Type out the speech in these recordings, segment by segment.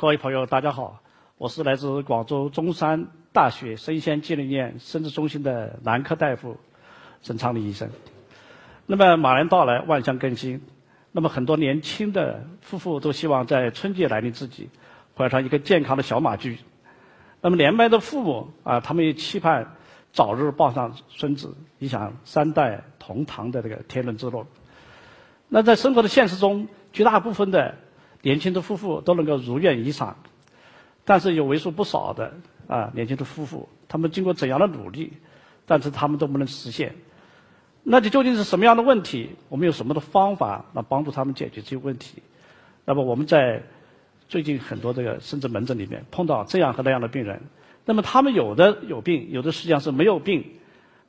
各位朋友，大家好，我是来自广州中山大学生鲜技能院生殖中心的男科大夫沈昌黎医生。那么马年到来，万象更新，那么很多年轻的夫妇都希望在春节来临之际怀上一个健康的小马驹。那么年迈的父母啊，他们也期盼早日抱上孙子，影响三代同堂的这个天伦之乐。那在生活的现实中，绝大部分的年轻的夫妇都能够如愿以偿，但是有为数不少的啊年轻的夫妇，他们经过怎样的努力，但是他们都不能实现。那这究竟是什么样的问题？我们有什么的方法来帮助他们解决这些问题？那么我们在最近很多这个生殖门诊里面碰到这样和那样的病人，那么他们有的有病，有的实际上是没有病。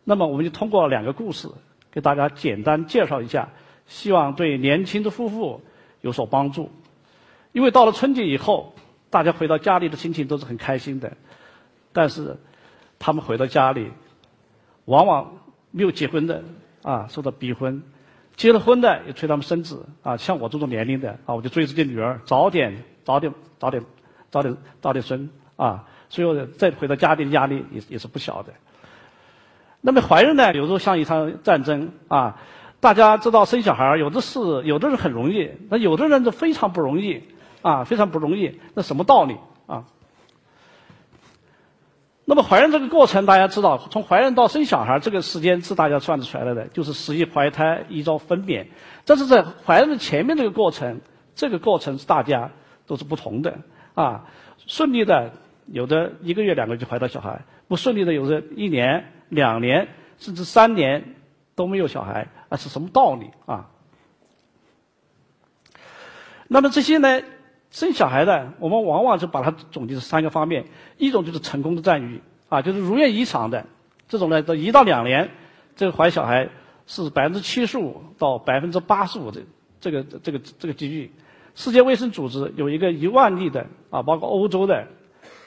那么我们就通过两个故事给大家简单介绍一下，希望对年轻的夫妇有所帮助。因为到了春节以后，大家回到家里的心情都是很开心的，但是他们回到家里，往往没有结婚的啊受到逼婚，结了婚的也催他们生子啊。像我这种年龄的啊，我就追自己女儿早点早点早点早点早点生啊，所以我再回到家里压力也也是不小的。那么怀孕呢，有时候像一场战争啊。大家知道生小孩有的是有的人很容易，那有的人就非常不容易。啊，非常不容易。那什么道理啊？那么怀孕这个过程，大家知道，从怀孕到生小孩这个时间是大家算得出来的，就是十一怀胎，一朝分娩。但是在怀孕的前面这个过程，这个过程是大家都是不同的啊。顺利的，有的一个月、两个月就怀到小孩；不顺利的，有的一年、两年，甚至三年都没有小孩。啊，是什么道理啊？那么这些呢？生小孩的，我们往往就把它总结成三个方面：一种就是成功的赞誉，啊，就是如愿以偿的这种呢，到一到两年，这个怀小孩是百分之七十五到百分之八十五的这个这个这个几率。世界卫生组织有一个一万例的啊，包括欧洲的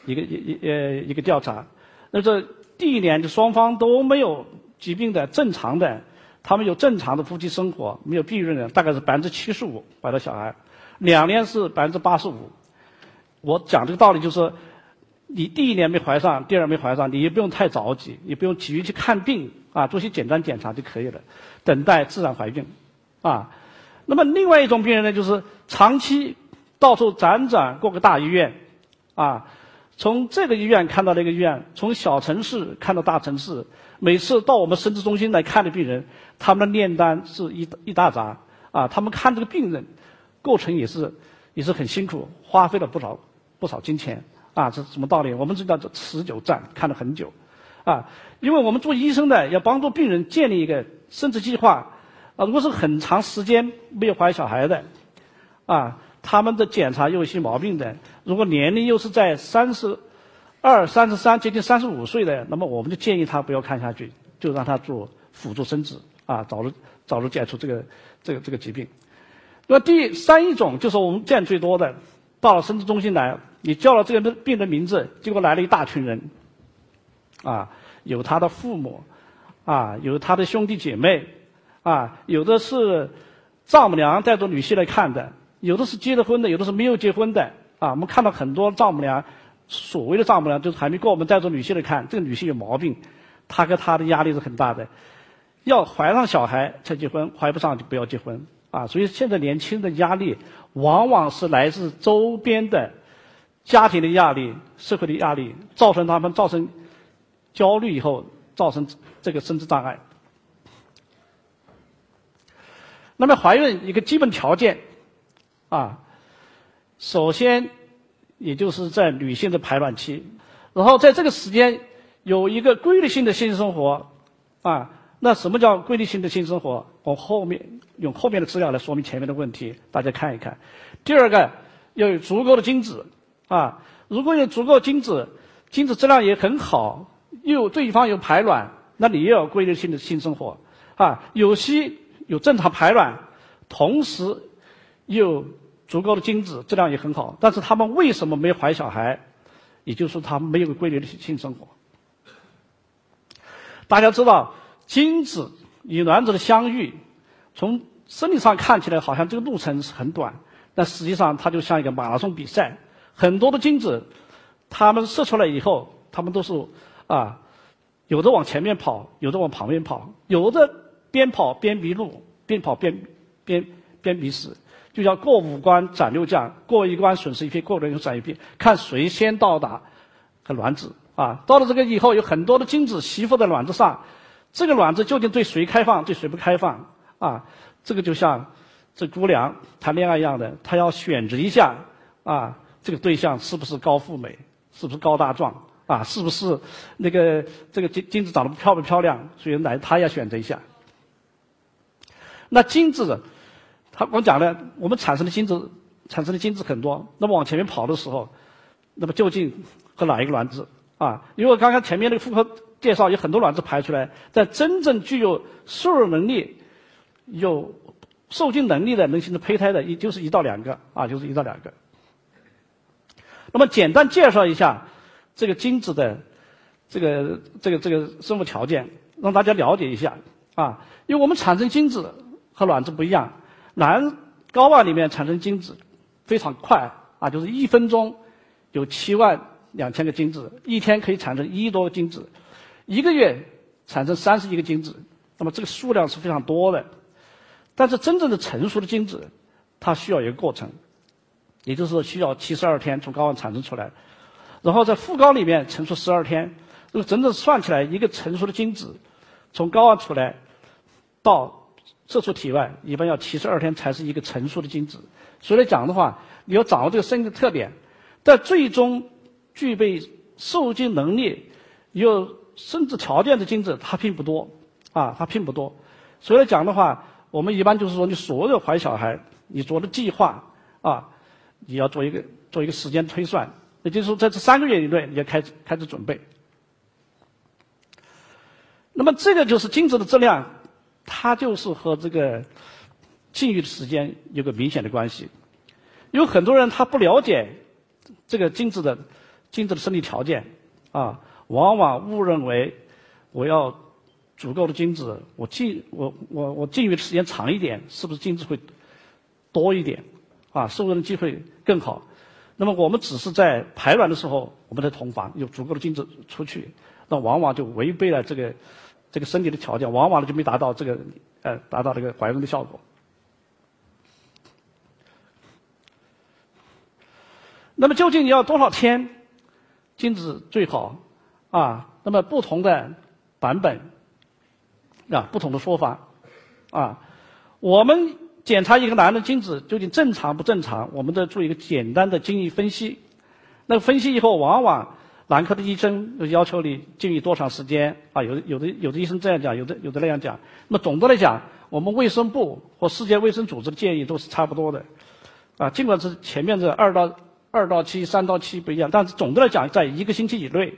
一个一一呃一个调查，那这第一年就双方都没有疾病的正常的，他们有正常的夫妻生活，没有避孕的，大概是百分之七十五怀到小孩。两年是百分之八十五，我讲这个道理就是，你第一年没怀上，第二年没怀上，你也不用太着急，也不用急于去看病啊，做些简单检查就可以了，等待自然怀孕，啊，那么另外一种病人呢，就是长期到处辗转各个大医院，啊，从这个医院看到那个医院，从小城市看到大城市，每次到我们生殖中心来看的病人，他们的炼丹是一一大杂，啊，他们看这个病人。过程也是也是很辛苦，花费了不少不少金钱啊！这是什么道理？我们知道这持久战看了很久啊！因为我们做医生的要帮助病人建立一个生殖计划啊。如果是很长时间没有怀小孩的啊，他们的检查又有些毛病的，如果年龄又是在三十二、三十三接近三十五岁的，那么我们就建议他不要看下去，就让他做辅助生殖啊，早日早日解除这个这个这个疾病。那么第三一种就是我们见最多的，到了生殖中心来，你叫了这个病人名字，结果来了一大群人，啊，有他的父母，啊，有他的兄弟姐妹，啊，有的是丈母娘带着女婿来看的，有的是结了婚的，有的是没有结婚的，啊，我们看到很多丈母娘，所谓的丈母娘就是还没过我们带着女婿来看，这个女婿有毛病，他跟他的压力是很大的，要怀上小孩才结婚，怀不上就不要结婚。啊，所以现在年轻人的压力，往往是来自周边的家庭的压力、社会的压力，造成他们造成焦虑以后，造成这个生殖障碍。那么怀孕一个基本条件，啊，首先也就是在女性的排卵期，然后在这个时间有一个规律性的性生活，啊。那什么叫规律性的性生活？我后面用后面的资料来说明前面的问题，大家看一看。第二个要有足够的精子啊，如果有足够精子，精子质量也很好，又对方有排卵，那你也有规律性的性生活啊。有些有正常排卵，同时又足够的精子质量也很好，但是他们为什么没怀小孩？也就是说，他们没有规律的性生活。大家知道。精子与卵子的相遇，从生理上看起来好像这个路程是很短，但实际上它就像一个马拉松比赛，很多的精子，它们射出来以后，它们都是啊，有的往前面跑，有的往旁边跑，有的边跑边迷路，边跑边边边迷死，就叫过五关斩六将，过一关损失一批，过六关斩一批，看谁先到达个卵子啊。到了这个以后，有很多的精子吸附在卵子上，这个卵子究竟对谁开放，对谁不开放啊？这个就像这姑娘谈恋爱一样的，她要选择一下啊，这个对象是不是高富美，是不是高大壮啊，是不是那个这个精精子长得漂不漂亮？所以来她要选择一下。那精子，他我讲了，我们产生的精子产生的精子很多，那么往前面跑的时候，那么究竟和哪一个卵子啊？因为刚刚前面那个妇科介绍有很多卵子排出来，在真正具有受孕能力。有受精能力的能形成胚胎的，也就是一到两个啊，就是一到两个。那么简单介绍一下这个精子的这个这个这个生物条件，让大家了解一下啊。因为我们产生精子和卵子不一样，男睾丸里面产生精子非常快啊，就是一分钟有七万两千个精子，一天可以产生一亿多个精子，一个月产生三十亿个精子，那么这个数量是非常多的。但是真正的成熟的精子，它需要一个过程，也就是需要七十二天从睾丸产生出来，然后在腹睾里面成熟十二天。那么真正算起来，一个成熟的精子从睾丸出来到射出体外，一般要七十二天才是一个成熟的精子。所以来讲的话，你要掌握这个生理特点，在最终具备受精能力、又甚至条件的精子，它并不多啊，它并不多。所以来讲的话。我们一般就是说，你所有怀小孩，你做的计划啊，你要做一个做一个时间推算，也就是说，在这三个月以内，你要开始开始准备。那么，这个就是精子的质量，它就是和这个禁欲的时间有个明显的关系。有很多人他不了解这个精子的精子的生理条件啊，往往误认为我要。足够的精子，我进我我我禁欲的时间长一点，是不是精子会多一点？啊，受孕的机会更好。那么我们只是在排卵的时候，我们在同房有足够的精子出去，那往往就违背了这个这个身体的条件，往往呢就没达到这个呃达到这个怀孕的效果。那么究竟要多少天精子最好？啊，那么不同的版本。啊，不同的说法，啊，我们检查一个男的精子究竟正常不正常，我们都做一个简单的精液分析。那分析以后，往往男科的医生就要求你禁欲多长时间啊？有的有的有的医生这样讲，有的有的那样讲。那么总的来讲，我们卫生部和世界卫生组织的建议都是差不多的，啊，尽管是前面这二到二到七、三到七不一样，但是总的来讲，在一个星期以内，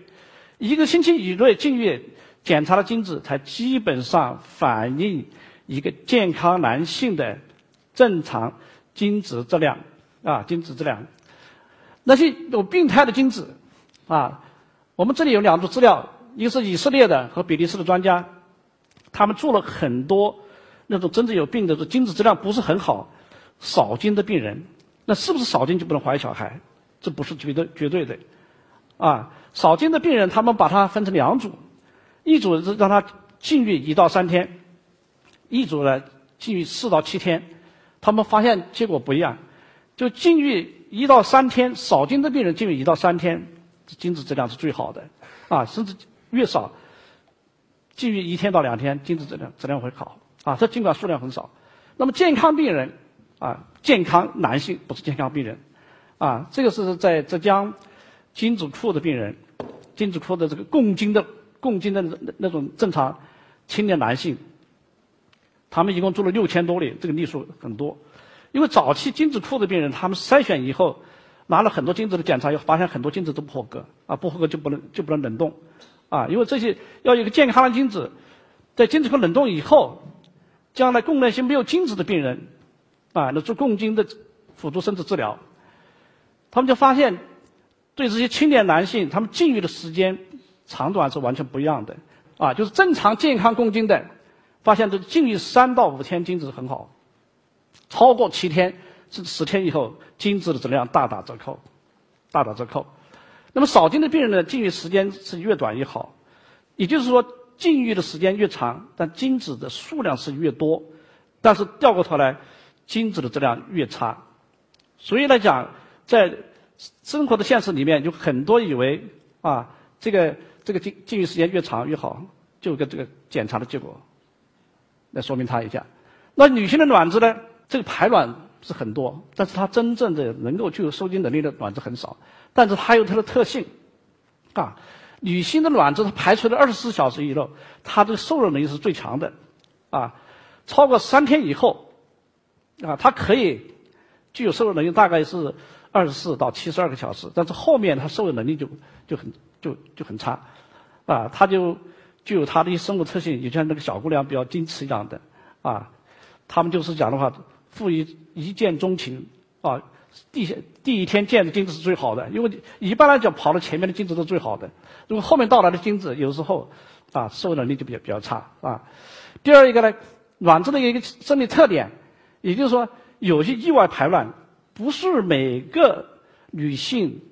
一个星期以内禁欲。检查的精子才基本上反映一个健康男性的正常精子质量啊，精子质量。那些有病态的精子啊，我们这里有两组资料，一个是以色列的和比利时的专家，他们做了很多那种真正有病的、精子质量不是很好、少精的病人，那是不是少精就不能怀小孩？这不是绝对绝对的啊。少精的病人，他们把它分成两组。一组是让他禁欲一到三天，一组呢禁欲四到七天，他们发现结果不一样，就禁欲一到三天，少精的病人禁欲一到三天，精子质量是最好的，啊，甚至越少，禁欲一天到两天，精子质量质量会好，啊，这尽管数量很少，那么健康病人，啊，健康男性不是健康病人，啊，这个是在浙江精子库的病人，精子库的这个共精的。共精的那那种正常青年男性，他们一共做了六千多例，这个例数很多。因为早期精子库的病人，他们筛选以后拿了很多精子的检查，又发现很多精子都不合格啊，不合格就不能就不能冷冻啊，因为这些要一个健康的精子，在精子库冷冻以后，将来供那些没有精子的病人啊，那做共精的辅助生殖治疗，他们就发现对这些青年男性，他们禁欲的时间。长短是完全不一样的，啊，就是正常健康共精的，发现这禁欲三到五天精子很好，超过七天甚至十天以后，精子的质量大打折扣，大打折扣。那么少精的病人呢，禁欲时间是越短越好，也就是说，禁欲的时间越长，但精子的数量是越多，但是掉过头来，精子的质量越差。所以来讲，在生活的现实里面，有很多以为啊，这个这个禁禁欲时间越长越好，就跟这个检查的结果来说明他一下。那女性的卵子呢，这个排卵是很多，但是它真正的能够具有受精能力的卵子很少。但是它有它的特性，啊，女性的卵子它排出的二十四小时以后，它的受热能力是最强的，啊，超过三天以后，啊，它可以具有受热能力大概是二十四到七十二个小时，但是后面它受孕能力就就很就就很差，啊，它就具有它的生物特性，就像那个小姑娘比较矜持一样的，啊，他们就是讲的话，富于一见钟情，啊。第第一天见的精子是最好的，因为一般来讲跑到前面的精子都最好的。如果后面到来的精子有时候啊，受孕能力就比较比较差啊。第二一个呢，卵子的一个生理特点，也就是说有些意外排卵，不是每个女性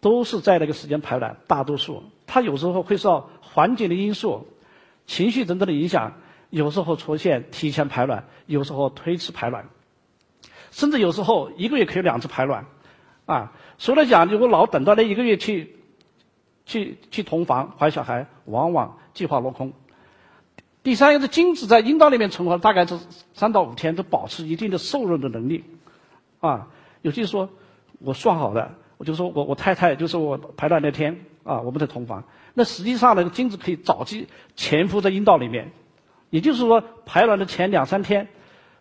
都是在那个时间排卵，大多数她有时候会受环境的因素、情绪等等的影响，有时候出现提前排卵，有时候推迟排卵。甚至有时候一个月可以两次排卵，啊，所以来讲，如果老等到那一个月去，去去同房怀小孩，往往计划落空。第三个是精子在阴道里面存活大概是三到五天，都保持一定的受孕的能力，啊，有些说我算好的，我就说我我太太就是我排卵那天啊，我们在同房，那实际上呢，精子可以早期潜伏在阴道里面，也就是说排卵的前两三天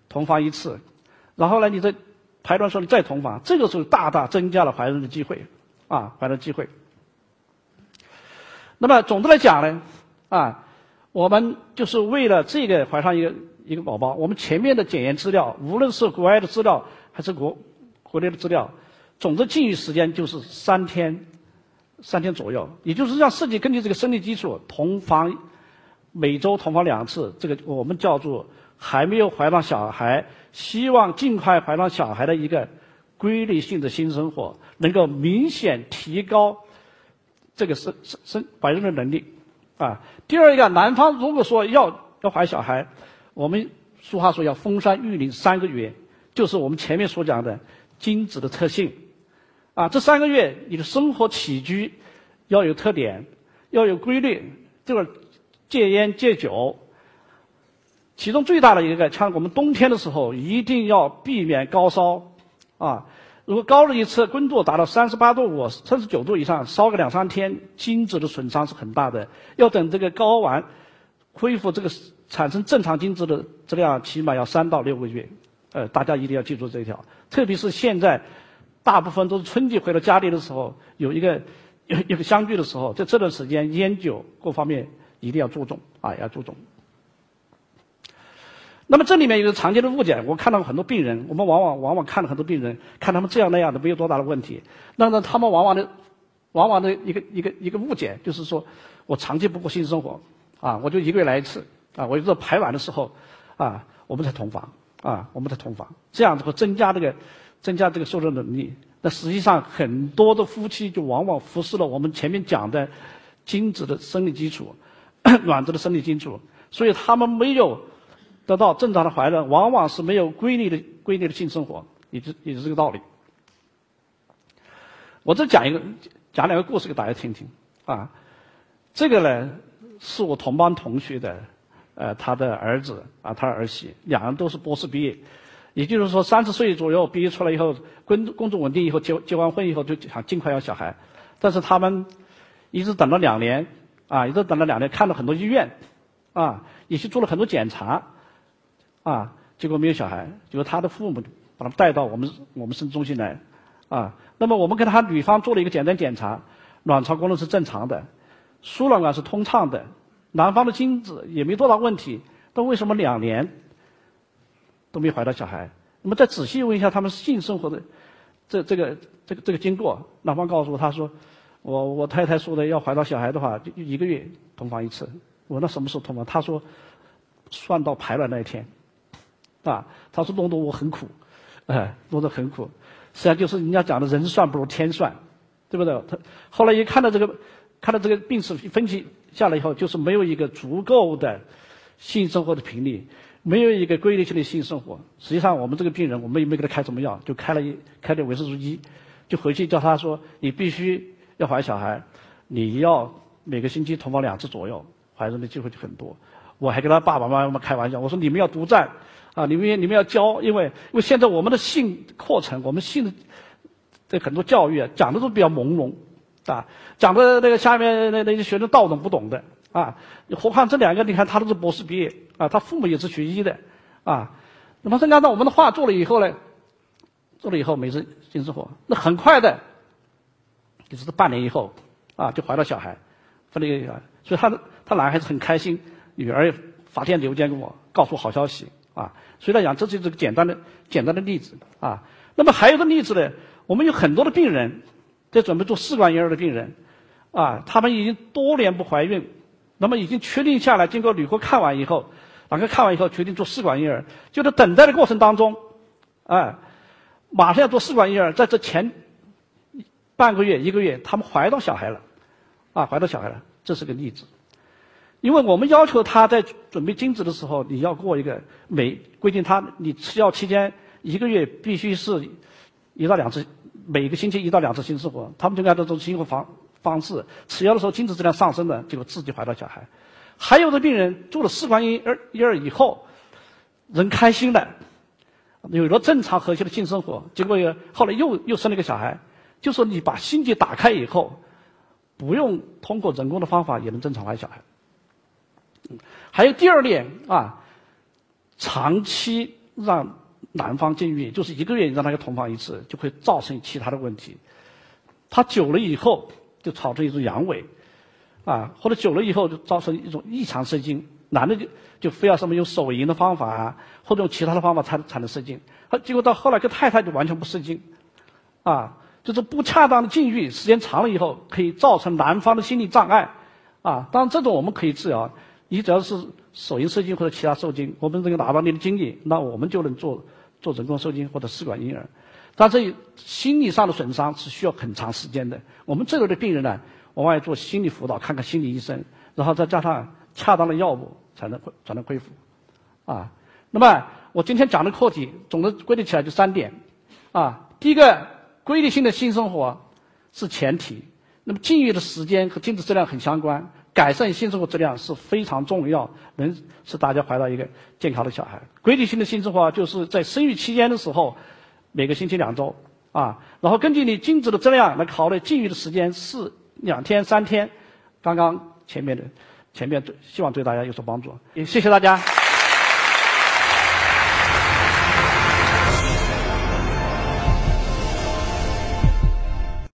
同房一次。然后呢，你在排卵时候你再同房，这个时候大大增加了怀孕的机会，啊，怀孕机会。那么总的来讲呢，啊，我们就是为了这个怀上一个一个宝宝，我们前面的检验资料，无论是国外的资料还是国国内的资料，总的禁欲时间就是三天，三天左右，也就是让设计根据这个生理基础同房，每周同房两次，这个我们叫做。还没有怀上小孩，希望尽快怀上小孩的一个规律性的性生活，能够明显提高这个生生生怀孕的能力啊。第二一个，男方如果说要要怀小孩，我们俗话说要封山育龄三个月，就是我们前面所讲的精子的特性啊。这三个月你的生活起居要有特点，要有规律，这个戒烟戒酒。其中最大的一个，像我们冬天的时候，一定要避免高烧，啊，如果高了一次，温度达到三十八度五、三十九度以上，烧个两三天，精子的损伤是很大的。要等这个睾丸恢复这个产生正常精子的质量，起码要三到六个月。呃，大家一定要记住这一条。特别是现在，大部分都是春季回到家里的时候，有一个有一个相聚的时候，在这段时间，烟酒各方面一定要注重啊，要注重。那么这里面有个常见的误解，我看到很多病人，我们往往往往看了很多病人，看他们这样那样的没有多大的问题，那么他们往往的，往往的一个一个一个误解就是说，我长期不过性生活，啊，我就一个月来一次，啊，我就在排卵的时候，啊，我们才同房，啊，我们的同房，这样子会增加这个，增加这个受热能力。那实际上很多的夫妻就往往忽视了我们前面讲的精子的生理基础，卵子的生理基础，所以他们没有。得到正常的怀孕，往往是没有规律的规律的性生活，也是也是这个道理。我再讲一个，讲两个故事给大家听听啊。这个呢，是我同班同学的，呃，他的儿子啊，他儿媳，两人都是博士毕业，也就是说三十岁左右毕业出来以后，工工作稳定以后，结结完婚以后就想尽快要小孩，但是他们一直等了两年，啊，一直等了两年，看了很多医院，啊，也去做了很多检查。啊，结果没有小孩，结果他的父母把他们带到我们我们生殖中心来，啊，那么我们给他女方做了一个简单检查，卵巢功能是正常的，输卵管是通畅的，男方的精子也没多大问题，但为什么两年都没怀到小孩？那么再仔细问一下他们性生活的这这个这个这个经过，男方告诉我，他说，我我太太说的要怀到小孩的话，就一个月同房一次。我那什么时候同房？他说，算到排卵那一天。啊，他说弄得我很苦，哎，弄得很苦，实际上就是人家讲的人算不如天算，对不对？他后来一看到这个，看到这个病史分析下来以后，就是没有一个足够的性生活的频率，没有一个规律性的性生活。实际上，我们这个病人，我们也没给他开什么药，就开了一开点维生素 E，就回去叫他说，你必须要怀小孩，你要每个星期同房两次左右，怀孕的机会就很多。我还跟他爸爸妈妈开玩笑，我说你们要独占，啊，你们你们要教，因为因为现在我们的性课程，我们性的很多教育啊，讲的都比较朦胧，啊，讲的那个下面那那些学生道懂不懂的，啊，何况这两个，你看他都是博士毕业，啊，他父母也是学医的，啊，那么是按照我们的话做了以后呢，做了以后没次性生活，那很快的，就是半年以后，啊，就怀了小孩，分了一个，所以他他男孩子很开心。女儿发电邮件给我，告诉好消息啊！所以来讲，这就是个简单的、简单的例子啊。那么还有个例子呢，我们有很多的病人在准备做试管婴儿的病人啊，他们已经多年不怀孕，那么已经确定下来，经过女科看完以后，哪个看完以后决定做试管婴儿，就在等待的过程当中，哎，马上要做试管婴儿，在这前半个月、一个月，他们怀到小孩了，啊，怀到小孩了，这是个例子。因为我们要求他在准备精子的时候，你要过一个每规定他你吃药期间一个月必须是一到两次，每个星期一到两次性生活，他们就按照这种生活方方式吃药的时候精子质量上升的，结果自己怀到小孩。还有的病人做了试管婴儿婴儿以后，人开心了，有了正常和谐的性生活，结果后来又又生了一个小孩。就说你把心结打开以后，不用通过人工的方法也能正常怀小孩。还有第二点啊，长期让男方禁欲，就是一个月你让他同房一次，就会造成其他的问题。他久了以后就造成一种阳痿，啊，或者久了以后就造成一种异常射精，男的就就非要什么用手淫的方法啊，或者用其他的方法才才能射精，他结果到后来跟太太就完全不射精，啊，就是不恰当的禁欲，时间长了以后可以造成男方的心理障碍，啊，当然这种我们可以治疗。你只要是手淫射精或者其他受精，我们这个拿到你的精液，那我们就能做做人工受精或者试管婴儿。但这心理上的损伤是需要很长时间的。我们这类的病人呢，往往要做心理辅导，看看心理医生，然后再加上恰当的药物，才能才能恢复。啊，那么我今天讲的课题，总的归类起来就三点。啊，第一个，规律性的性生活是前提。那么禁欲的时间和精子质量很相关。改善性生活质量是非常重要，能使大家怀到一个健康的小孩。规律性的性生活就是在生育期间的时候，每个星期两周，啊，然后根据你精子的质量来考虑禁欲的时间是两天三天。刚刚前面的前面对希望对大家有所帮助，也谢谢大家。